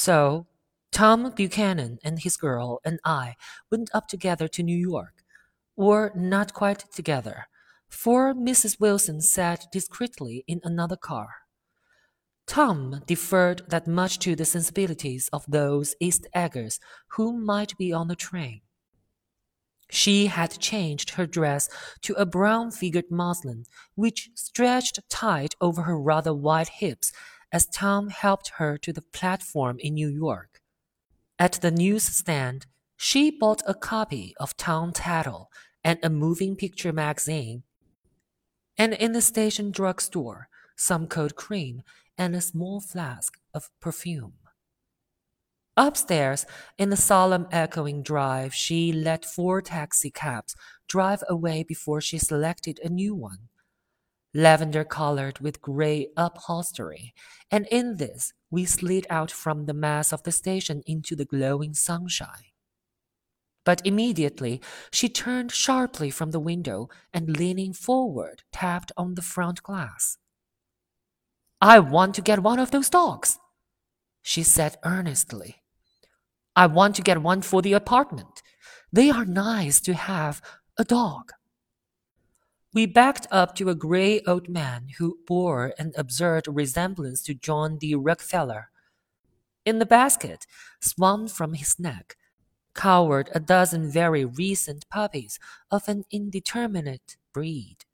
So, Tom Buchanan and his girl and I went up together to New York. Or not quite together, for Mrs. Wilson sat discreetly in another car. Tom deferred that much to the sensibilities of those East Eggers who might be on the train. She had changed her dress to a brown figured muslin, which stretched tight over her rather wide hips as Tom helped her to the platform in New York. At the newsstand, she bought a copy of Town Tattle and a moving picture magazine, and in the station drugstore, some cold cream and a small flask of perfume. Upstairs, in the solemn echoing drive, she let four taxicabs drive away before she selected a new one. Lavender colored with gray upholstery, and in this we slid out from the mass of the station into the glowing sunshine. But immediately she turned sharply from the window and leaning forward tapped on the front glass. I want to get one of those dogs, she said earnestly. I want to get one for the apartment. They are nice to have a dog. We backed up to a gray old man who bore an absurd resemblance to John D. Rockefeller. In the basket, swung from his neck, cowered a dozen very recent puppies of an indeterminate breed.